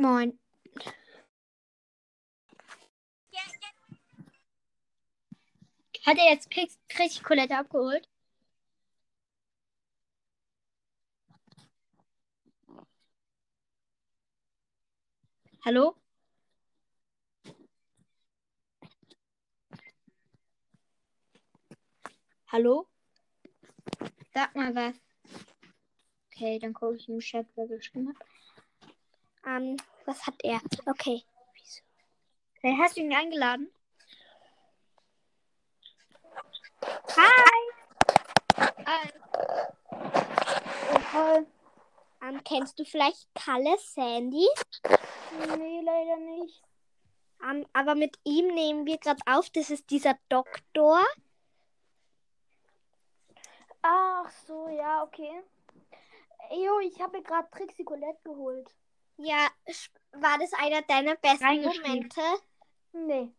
Moin. Hat er jetzt richtig Colette abgeholt? Hallo? Hallo? Sag mal was. Okay, dann gucke ich im Chat, wer geschrieben hat. Ähm, was hat er? Okay. Okay, hast du ihn eingeladen? Hi! Hi. Toll. Ähm, kennst du vielleicht Kalle Sandy? Nee, leider nicht. Ähm, aber mit ihm nehmen wir gerade auf. Das ist dieser Doktor. Ach so, ja, okay. Jo, ich habe gerade Trixie Colette geholt. Ja, war das einer deiner besten. Momente? Nee.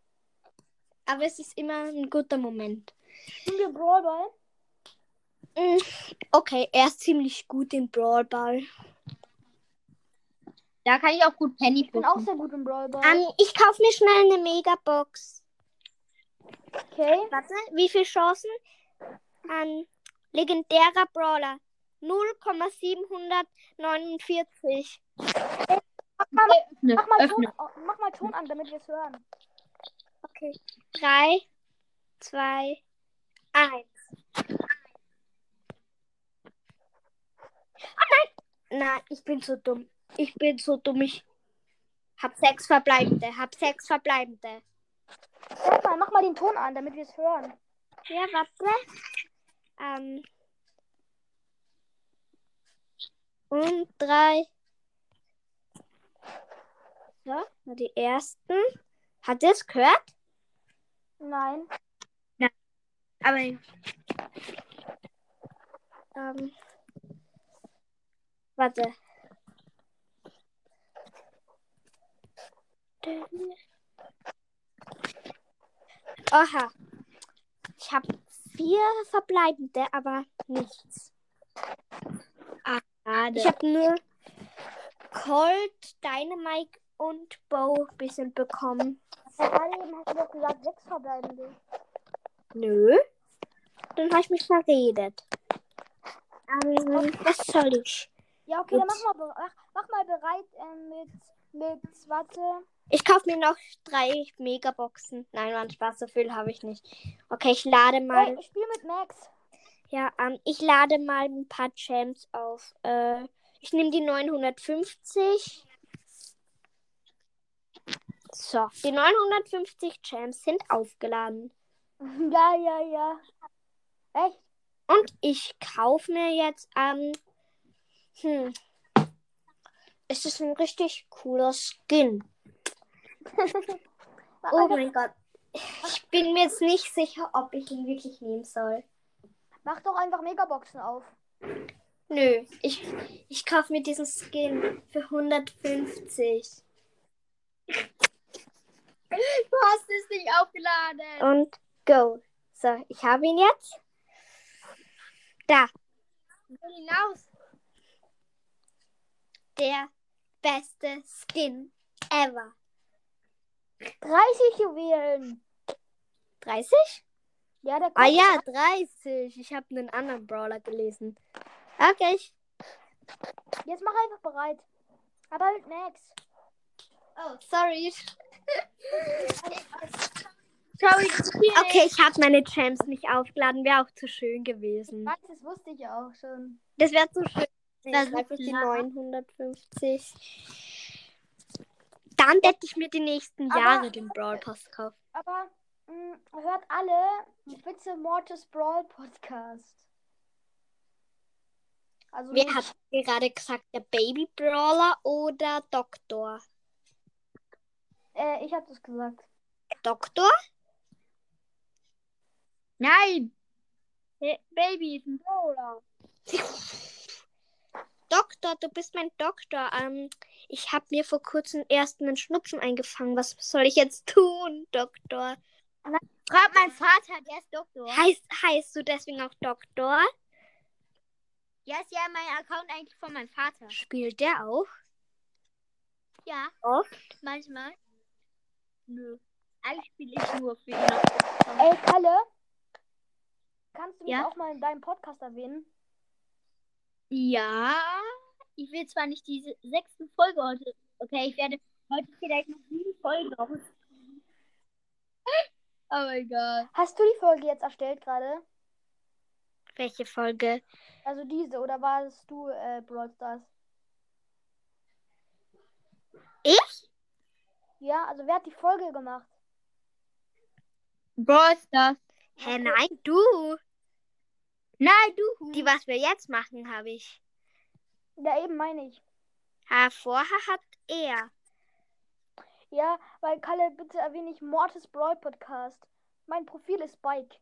Aber es ist immer ein guter Moment. Spielen wir Brawl Ball? Mm, Okay, er ist ziemlich gut im Brawlball. Da kann ich auch gut Penny Ich bin auch sehr gut im Brawl Ball. Ähm, ich kaufe mir schnell eine Megabox. okay. Warte, wie viele Chancen? Ein legendärer Brawler. 0,749. Öffne, Mach mal, Ton, öffne. mach mal Ton an, damit wir es hören. Okay. 3, 2, 1. Oh nein! Nein, ich bin so dumm. Ich bin so dumm. Ich hab sechs verbleibende. Hab sechs verbleibende. Sag mal, mach mal den Ton an, damit wir es hören. Ja, warte. Ähm. Und drei. So, nur die ersten. Hat ihr es gehört? Nein. Aber. Ähm. Warte. Oha. Ich habe vier verbleibende, aber nichts. Ah. Ich habe nur Colt, Dynamite und Bow ein bisschen bekommen. Ja, gerade eben hast du doch gesagt, sechs verbleibende. Nö. Dann habe ich mich verredet. Ähm, was soll ich? Ja, okay, dann Gut. mach mal, mach, mach mal bereit ähm, mit, mit, warte. Ich kaufe mir noch drei Megaboxen. Nein, Mann, Spaß, so viel habe ich nicht. Okay, ich lade mal. Hey, ich spiele mit Max. Ja, ähm, ich lade mal ein paar Gems auf. Äh, ich nehme die 950. So, die 950 Gems sind aufgeladen. Ja, ja, ja. Echt? Und ich kaufe mir jetzt, ähm, hm, es ist ein richtig cooler Skin. Oh einfach, mein Gott. Ich bin mir jetzt nicht sicher, ob ich ihn wirklich nehmen soll. mach doch einfach Megaboxen auf. Nö, ich, ich kaufe mir diesen Skin für 150. Du hast es nicht aufgeladen. Und go. So, ich habe ihn jetzt. Da, will hinaus. der beste Skin ever. 30 Juwelen. 30? Ja, der Ah ja, 30. Ich habe einen anderen Brawler gelesen. Okay. Jetzt mach einfach bereit. Aber mit Max. Oh, sorry. Okay. Ich habe meine Gems nicht aufgeladen. Wäre auch zu schön gewesen. Max, das wusste ich auch schon. Das wäre zu schön. Einfach ist die klar. 950. Dann hätte ich mir die nächsten Aber- Jahre den Brawl Pass kaufen. Aber mh, hört alle bitte Mortis Brawl Podcast. Also Wer hat gerade gesagt, der Baby Brawler oder Doktor? Äh, ich habe das gesagt. Doktor? Nein. Ba- Baby ist ein Brawler. Doktor, du bist mein Doktor. Ähm, ich habe mir vor kurzem erst einen Schnupfen eingefangen. Was soll ich jetzt tun, Doktor? Frag mein Vater, der ist Doktor. Heißt, heißt du deswegen auch Doktor? Ja, ist ja mein Account eigentlich von meinem Vater. Spielt der auch? Ja, Oft? manchmal. Nö. Eigentlich spiele ich nur für ihn. Ey, Kalle, kannst du mich Ja? auch mal in deinem Podcast erwähnen? Ja, ich will zwar nicht diese sechste Folge heute. Okay, ich werde heute vielleicht noch sieben Folgen raus. Oh mein Gott. Hast du die Folge jetzt erstellt gerade? Welche Folge? Also diese, oder warst du äh, Brawl Stars? Ich? Ja, also wer hat die Folge gemacht? Brawl Stars. Hä, nein, du. Nein, du. Die, was wir jetzt machen, habe ich. Ja, eben meine ich. Ha, vorher hat er. Ja, weil Kalle, bitte erwähne ich Mortis Brawl Podcast. Mein Profil ist Spike.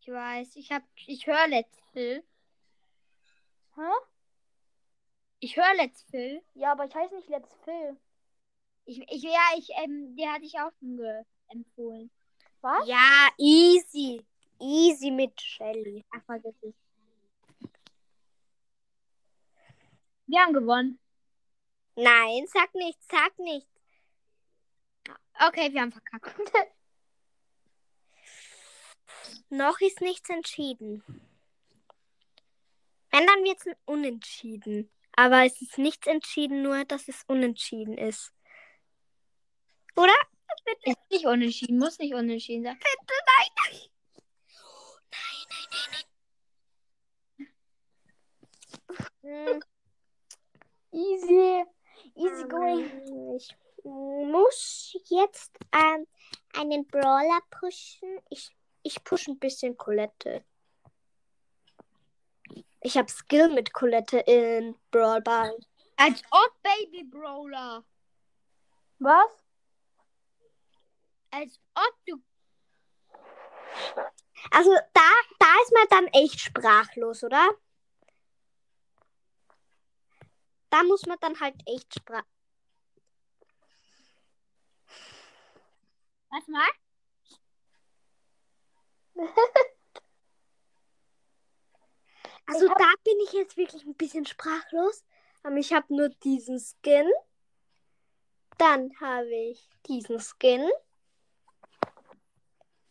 Ich weiß, ich hab, ich höre Let's Phil. Hä? Ich höre Let's Phil. Ja, aber ich heiße nicht Let's Phil. Ich, ich, ja, ich, ähm, der hatte ich auch schon empfohlen. Was? Ja, easy. Easy mit Shelly. Ach, vergiss es. Wir haben gewonnen. Nein, sag nichts, sag nichts. Okay, wir haben verkackt. Noch ist nichts entschieden. Wenn, dann wird es Unentschieden. Aber es ist nichts entschieden, nur dass es unentschieden ist. Oder? Ist nicht unentschieden, muss nicht unentschieden sein. Hm, Easy. Easy going. ähm, Ich muss jetzt ähm, einen Brawler pushen. Ich, ich push ein bisschen Colette. Ich habe Skill mit Colette in Brawl Ball. Als ob Baby Brawler. Was? Als ob du. Also da, da ist man dann echt sprachlos, oder? Da muss man dann halt echt sprach. Was mal? Also hab- da bin ich jetzt wirklich ein bisschen sprachlos. Aber ich habe nur diesen Skin. Dann habe ich diesen Skin.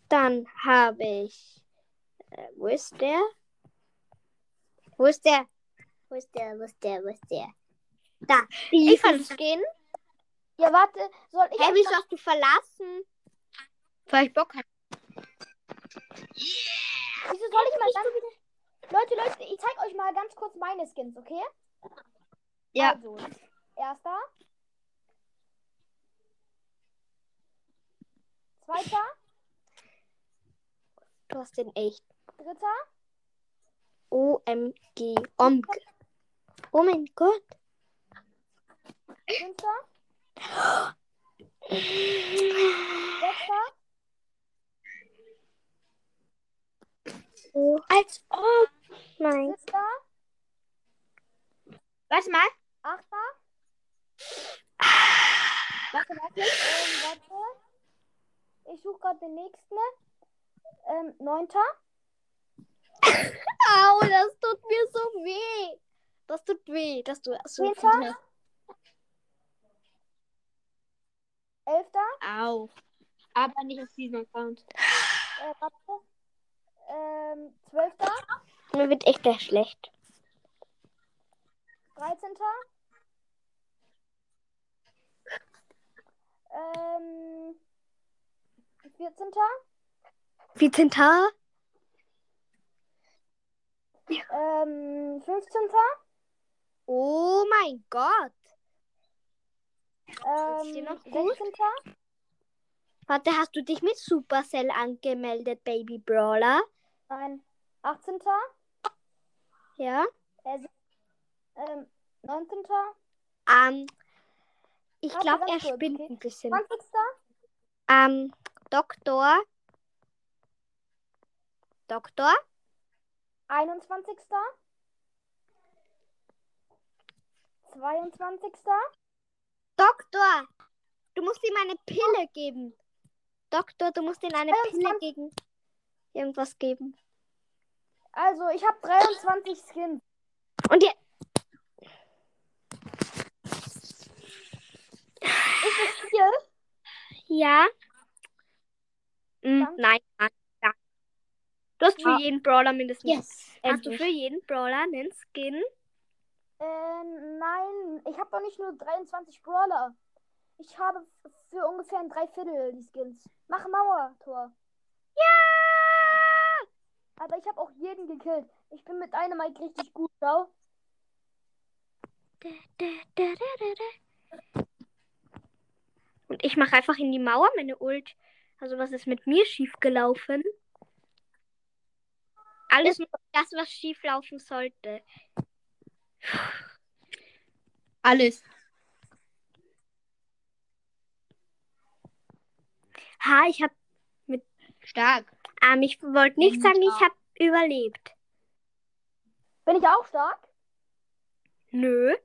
Dann habe ich. Äh, wo ist der? Wo ist der? Wo ist der? Wo ist der? Wo ist der? Da. Diesen Skin. Ja, warte. Soll ich. Wieso noch- hast du verlassen? Weil ich Bock habe. Wieso soll ich mal ganz. Leute, Leute, ich zeig euch mal ganz kurz meine Skins, okay? Ja. Also, erster. Zweiter. Du hast den echt. Dritter. OMG. OMG. Oh mein Gott. Fünfter. Sechster. Oh, als ob. Nein. Siebter. Warte mal. Achter. Warte, warte. Ähm, warte. Ich suche gerade den nächsten. Ähm, neunter. Au, das tut mir so weh. Das tut weh, dass du so Zehnter. viel hast. Elfter. Auch. Aber nicht auf diesem Account. Äh, warte. Ähm, zwölfter. Mir wird echt sehr schlecht. Dreizehnter. Ähm, vierzehnter. 14. Ähm, 15. Oh mein Gott. Ähm, noch gut? 16. Warte, hast du dich mit Supercell angemeldet, Baby Brawler? Nein. 18. Ja. Äh, se- ähm, 19. Ähm, ich glaube, er spinnt okay. ein bisschen. 20. Ähm, Doktor. Doktor. 21. 22. Doktor. Du musst ihm eine Pille geben. Doktor, du musst ihm eine Pille 23. gegen irgendwas geben. Also, ich habe 23 Skins. Und ihr. das Spiel? Ja. Hm, Danke. nein, nein, nein. Du hast für Ah. jeden Brawler mindestens. Yes. Hast du für jeden Brawler einen Skin? Äh, nein, ich habe doch nicht nur 23 Brawler. Ich habe für ungefähr ein Dreiviertel die Skins. Mach Mauertor. Ja! Aber ich habe auch jeden gekillt. Ich bin mit Dynamite richtig gut, schau. Und ich mache einfach in die Mauer meine Ult. Also was ist mit mir schief gelaufen? Alles nur das, was schief laufen sollte. Alles. Ha, ich habe, Stark. ähm, ich wollte nicht Mhm, sagen, ich habe überlebt. Bin ich auch stark? Nö.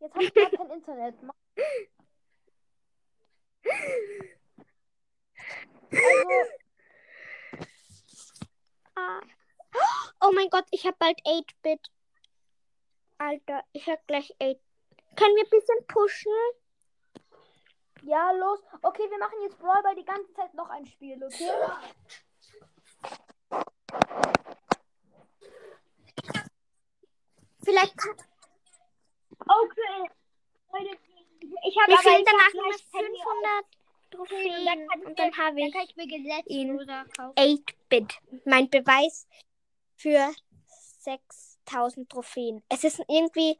Jetzt habe ich gar kein Internet. Also. Oh mein Gott, ich habe bald 8-Bit. Alter, ich habe gleich 8. Können wir ein bisschen pushen? Ja, los. Okay, wir machen jetzt Brawl Ball die ganze Zeit noch ein Spiel, okay? Vielleicht kann... Okay. Ich habe Wie viel danach? 500 drauf und dann, und dann habe ich, dann ihn 8-Bit. Mein Beweis für 6000 Trophäen. Es ist irgendwie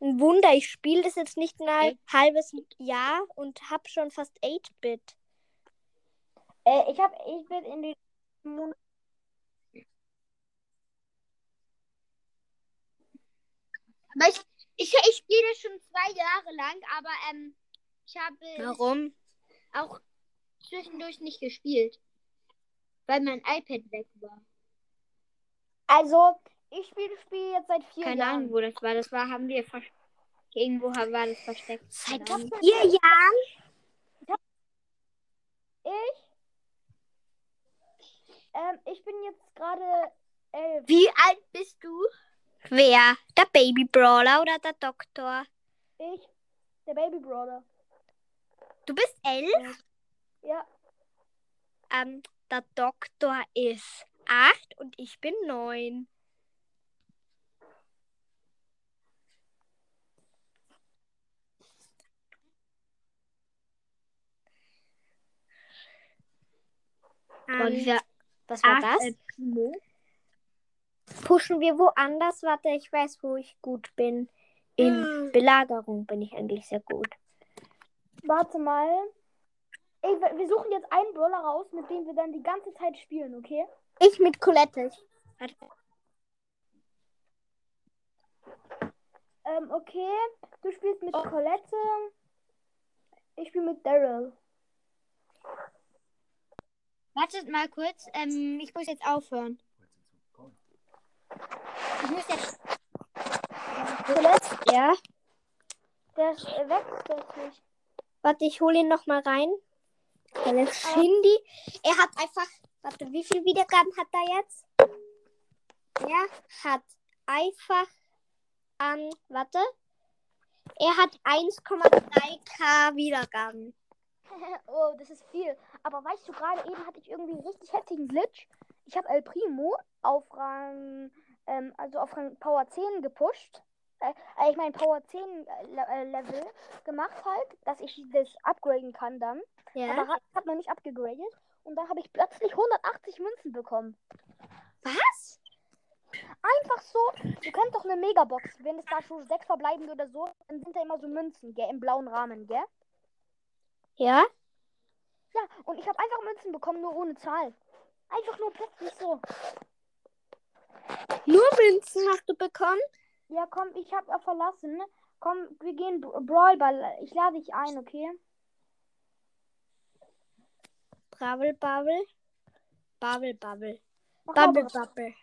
ein Wunder. Ich spiele das jetzt nicht mal ein halbes Jahr und habe schon fast 8-Bit. Äh, ich habe 8-Bit in den Monaten. Ich, ich, ich spiele das schon zwei Jahre lang, aber ähm, ich habe. Warum? Auch zwischendurch nicht gespielt. Weil mein iPad weg war. Also, ich spiele das Spiel jetzt seit vier Keine Jahren. Ahnung, wo das war. Das war, haben wir Irgendwo war das versteckt. Seit Keine vier Jahren? Ich? Ähm, ich bin jetzt gerade elf. Wie alt bist du? Wer? Der Baby Brawler oder der Doktor? Ich, der Baby Brother. Du bist elf? Ja, Ähm, der Doktor ist acht und ich bin neun. Und Ähm, wir was war das? Pushen wir woanders? Warte, ich weiß, wo ich gut bin. In Belagerung bin ich eigentlich sehr gut. Warte mal. Ey, wir suchen jetzt einen Brawler raus, mit dem wir dann die ganze Zeit spielen, okay? Ich mit Colette. Warte. Ähm, okay. Du spielst mit Colette. Ich spiele mit Daryl. Wartet mal kurz. Ähm, ich muss jetzt aufhören. Ich muss jetzt. Colette, Ja. der ist äh, weg plötzlich. Warte, ich hole ihn noch mal rein. Colette Shindy. Er hat einfach. Warte, wie viel Wiedergaben hat er jetzt? Er hat einfach. Ähm, warte. Er hat 1,3k Wiedergaben. oh, das ist viel. Aber weißt du, gerade eben hatte ich irgendwie einen richtig heftigen Glitch. Ich habe El Primo auf Rang, ähm, also auf Rang Power 10 gepusht. Äh, ich meine Power 10 äh, äh, Level gemacht halt, dass ich das upgraden kann dann. Ja. Aber hat, noch nicht abgegradet. Und dann habe ich plötzlich 180 Münzen bekommen. Was? Einfach so. Du kennst doch eine Megabox. Wenn es da schon sechs verbleiben oder so, dann sind da immer so Münzen, gell? Im blauen Rahmen, gell? Ja? Ja, und ich habe einfach Münzen bekommen, nur ohne Zahl. Einfach nur plötzlich so. Nur Münzen hast du bekommen? Ja, komm, ich hab ja verlassen. Komm, wir gehen Bra- Brawlball. Ich lade dich ein, okay? Bravel. Mach mal Bubble, Bra- Bubble.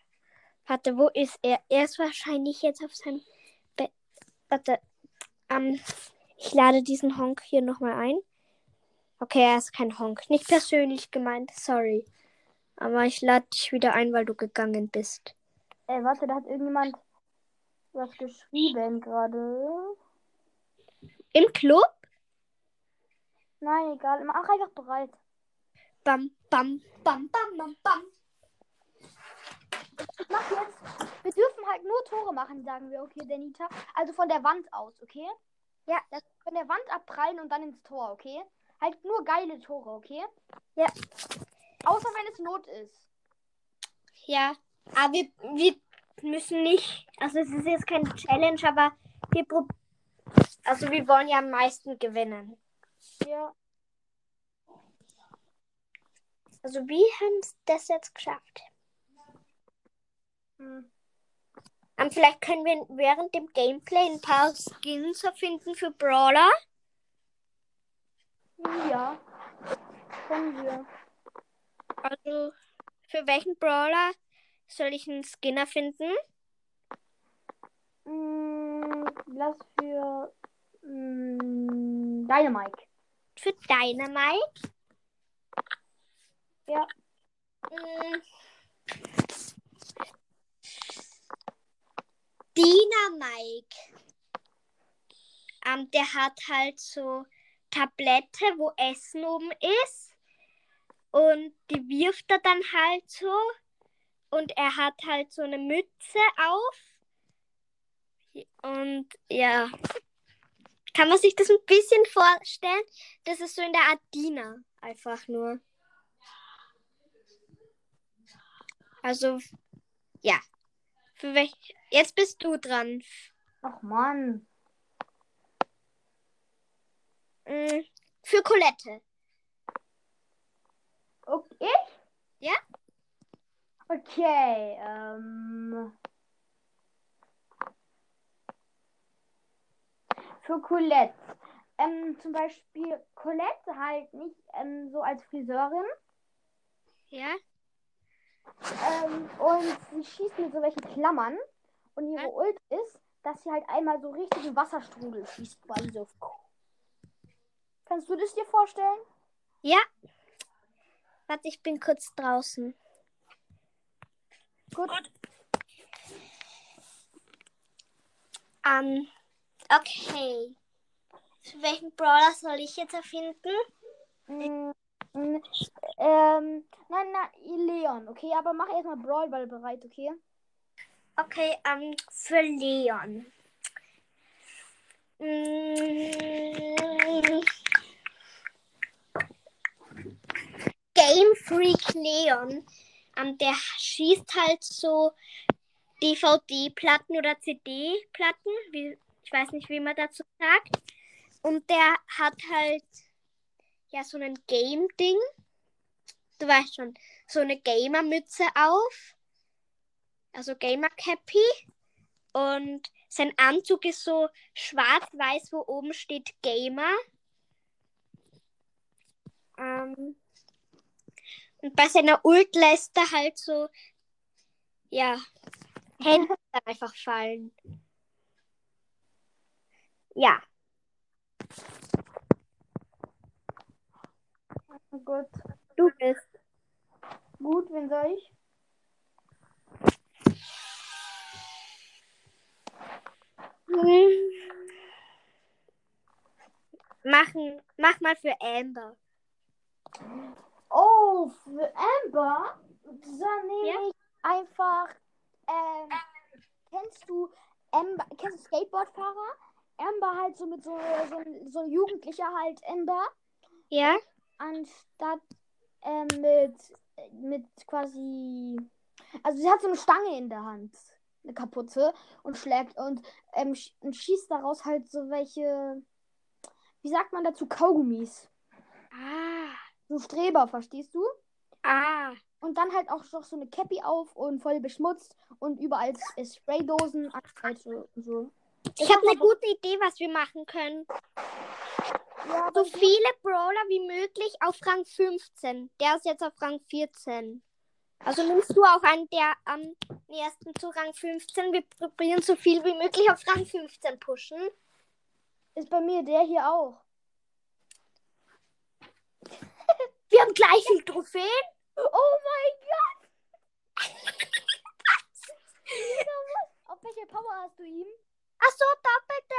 Warte, wo ist er? Er ist wahrscheinlich jetzt auf seinem Bett. Warte. Ähm, ich lade diesen Honk hier nochmal ein. Okay, er ist kein Honk. Nicht persönlich gemeint, sorry. Aber ich lade dich wieder ein, weil du gegangen bist. Ey, warte, da hat irgendjemand was geschrieben gerade. Im Club? Nein, egal. Mach einfach bereit. Bam, bam, bam, bam, bam, bam. Ich mach jetzt. Wir dürfen halt nur Tore machen, sagen wir, okay, Denita. Also von der Wand aus, okay? Ja. Das von der Wand abprallen und dann ins Tor, okay? Halt nur geile Tore, okay? Ja. Außer wenn es Not ist. Ja, aber wir, wir müssen nicht, also es ist jetzt keine Challenge, aber wir prob also wir wollen ja am meisten gewinnen. Ja. Also wir haben das jetzt geschafft. Hm. Und vielleicht können wir während dem Gameplay ein paar Skins erfinden für Brawler. Ja. Können wir. Also für welchen Brawler soll ich einen Skin erfinden? Mm, lass für mm, Dynamite. Für Dynamite? Ja. Mm. Dynamite. Ähm, der hat halt so Tablette, wo Essen oben ist. Und die wirft er dann halt so. Und er hat halt so eine Mütze auf. Und ja. Kann man sich das ein bisschen vorstellen? Das ist so in der Art Diener. Einfach nur. Also, ja. Für welch... Jetzt bist du dran. Ach Mann. Mm, Für Colette. Okay. Ja? Okay. Ähm. Für Colette. Ähm, zum Beispiel Colette halt nicht ähm, so als Friseurin. Ja? Ähm, und sie schießt mit so welchen Klammern. Und ihre Ja. Ult ist, dass sie halt einmal so richtig im Wasserstrudel schießt. Quasi so. Kannst du das dir vorstellen? Ja. Warte, ich bin kurz draußen. Gut. Ähm, okay. Für welchen Brawler soll ich jetzt erfinden? Mm, mm, ähm, nein, nein, Leon, okay, aber mach erstmal Brawlball bereit, okay? Okay, ähm, für Leon. Mm. Game Freak Leon. Ähm, der schießt halt so DVD-Platten oder CD-Platten. Ich weiß nicht, wie man dazu sagt. Und der hat halt ja so ein Game-Ding. Du weißt schon, so eine Gamer-Mütze auf. Also Gamer-Cappy. Und sein Anzug ist so schwarz-weiß, wo oben steht Gamer. Ähm, und bei seiner Ult lässt er halt so, ja, Hände einfach fallen. Ja, Gut. du bist. Gut, wen soll ich? Hm. Machen, mach mal für Amber. Oh, für Amber? Dann nehme ich einfach, ähm, kennst du Amber, kennst du Skateboardfahrer? Amber halt so mit so, so, so ein Jugendlicher halt Amber. Ja? anstatt ähm, mit, mit quasi. Also sie hat so eine Stange in der Hand, eine kaputte, und schlägt und, ähm, sch und schießt daraus halt so welche. Wie sagt man dazu? Kaugummis. Ah, So Streber, verstehst du? ah. Und dann halt auch noch so eine Cappy auf und voll beschmutzt und überall ist Spraydosen halt so. Ich habe eine gute Idee, was wir machen können. Ja, So viele Brawler wie möglich auf Rang 15. Der ist jetzt auf Rang 14. Also nimmst du auch einen, der am nächsten zu Rang 15. Wir probieren so viel wie möglich auf Rang 15 pushen. ist bei mir der hier auch. Wir haben gleich viel Trophäen. Oh mein Gott! Auf welche Power hast du ihn? Ach so, Doppelte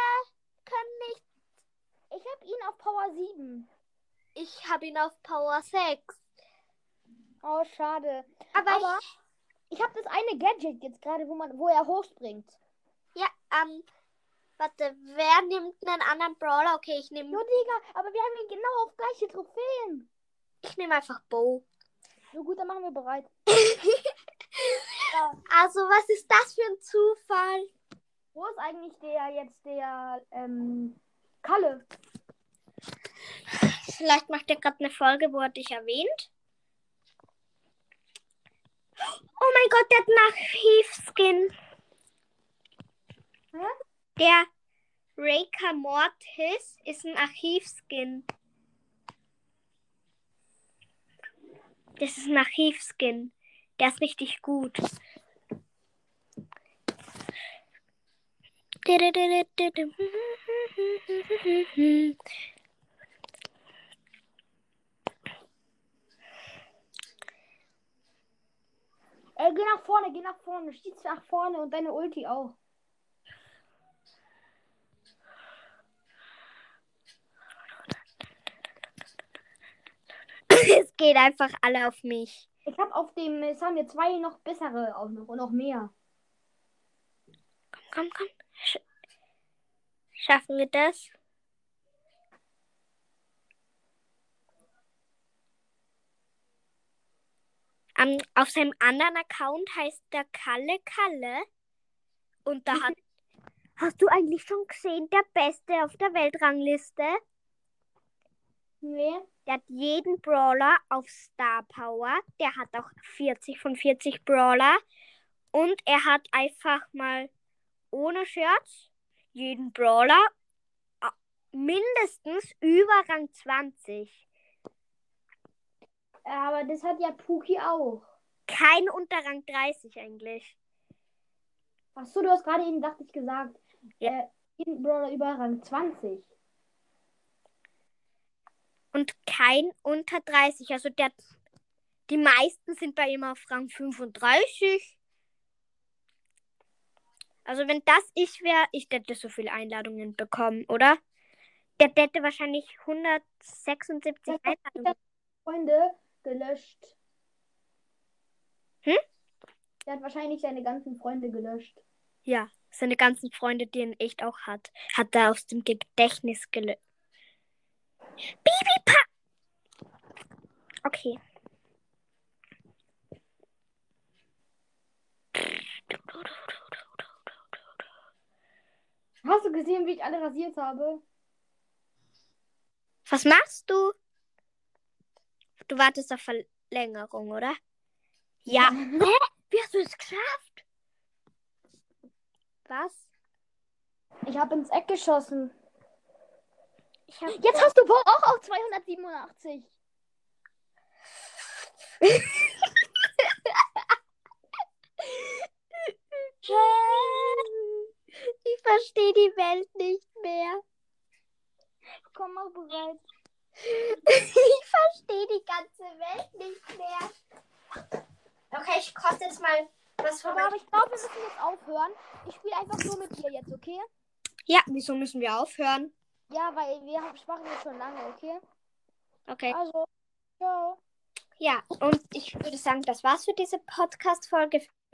können nicht. Ich habe ihn auf Power 7. ich habe ihn auf Power 6. Oh, schade. Aber, Aber ich habe das eine Gadget jetzt gerade, wo man, wo er hochspringt. ich, ja, ähm, warte, wer nimmt einen anderen Brawler? Okay, ich nehme Jo, Digga, aber wir haben hier genau auf gleiche Trophäen. Ich nehme einfach Bo. So gut, dann machen wir bereit. Also, was ist das für ein Zufall? Wo ist eigentlich der jetzt der ähm, Kalle? Vielleicht macht er gerade eine Folge, wo er dich erwähnt. Oh mein Gott, der hat einen Archivskin. Hä? Der Raker Mortis ist ein Archivskin. Das ist ein Archivskin. Der ist richtig gut. Äh, geh nach vorne, geh nach vorne. Schieß nach vorne und deine Ulti auch. Geht einfach alle auf mich. Ich habe auf dem, es haben wir zwei noch bessere auch noch und noch mehr. Komm, komm. Sch Schaffen wir das? Um, auf seinem anderen Account heißt der Kalle Kalle. Und da hat. Hast du eigentlich schon gesehen, der Beste auf der Weltrangliste? Nee. Der hat jeden Brawler auf Star Power. Der hat auch 40 von 40 Brawler. Und er hat einfach mal ohne Shirts jeden Brawler mindestens über Rang 20. Aber das hat ja Puki auch. Kein unter Rang 30 eigentlich. Achso, du hast gerade eben, dachte ich, gesagt, Ja. äh, jeden Brawler über Rang 20. Und kein unter 30. Also der, die meisten sind bei ihm auf Rang 35. Also wenn das ich wäre, ich hätte so viele Einladungen bekommen, oder? Der hätte wahrscheinlich 176 Ja, Einladungen. Freunde gelöscht. Hm? Der hat wahrscheinlich seine ganzen Freunde gelöscht. Ja, seine ganzen Freunde, die er in echt auch hat, hat er aus dem Gedächtnis gelöst. Bibi Pa! Okay. Hast du gesehen, wie ich alle rasiert habe? Was machst du? Du wartest auf Verlängerung, oder? Ja. Hä? Wie hast du es geschafft? Was? Ich habe ins Eck geschossen. Jetzt hast du Bo auch auf 287. Ich verstehe die Welt nicht mehr. Komm mal bereit. Ich verstehe die ganze Welt nicht mehr. Okay, ich koste jetzt mal was von Aber, aber ich glaube, wir müssen jetzt aufhören. Ich spiele einfach nur mit dir jetzt, okay? Ja, wieso müssen wir aufhören? Ja, weil wir haben- sprachen jetzt schon lange, okay? Okay. Also, ciao. Ja, und ich würde sagen, das war's für diese Podcast-Folge.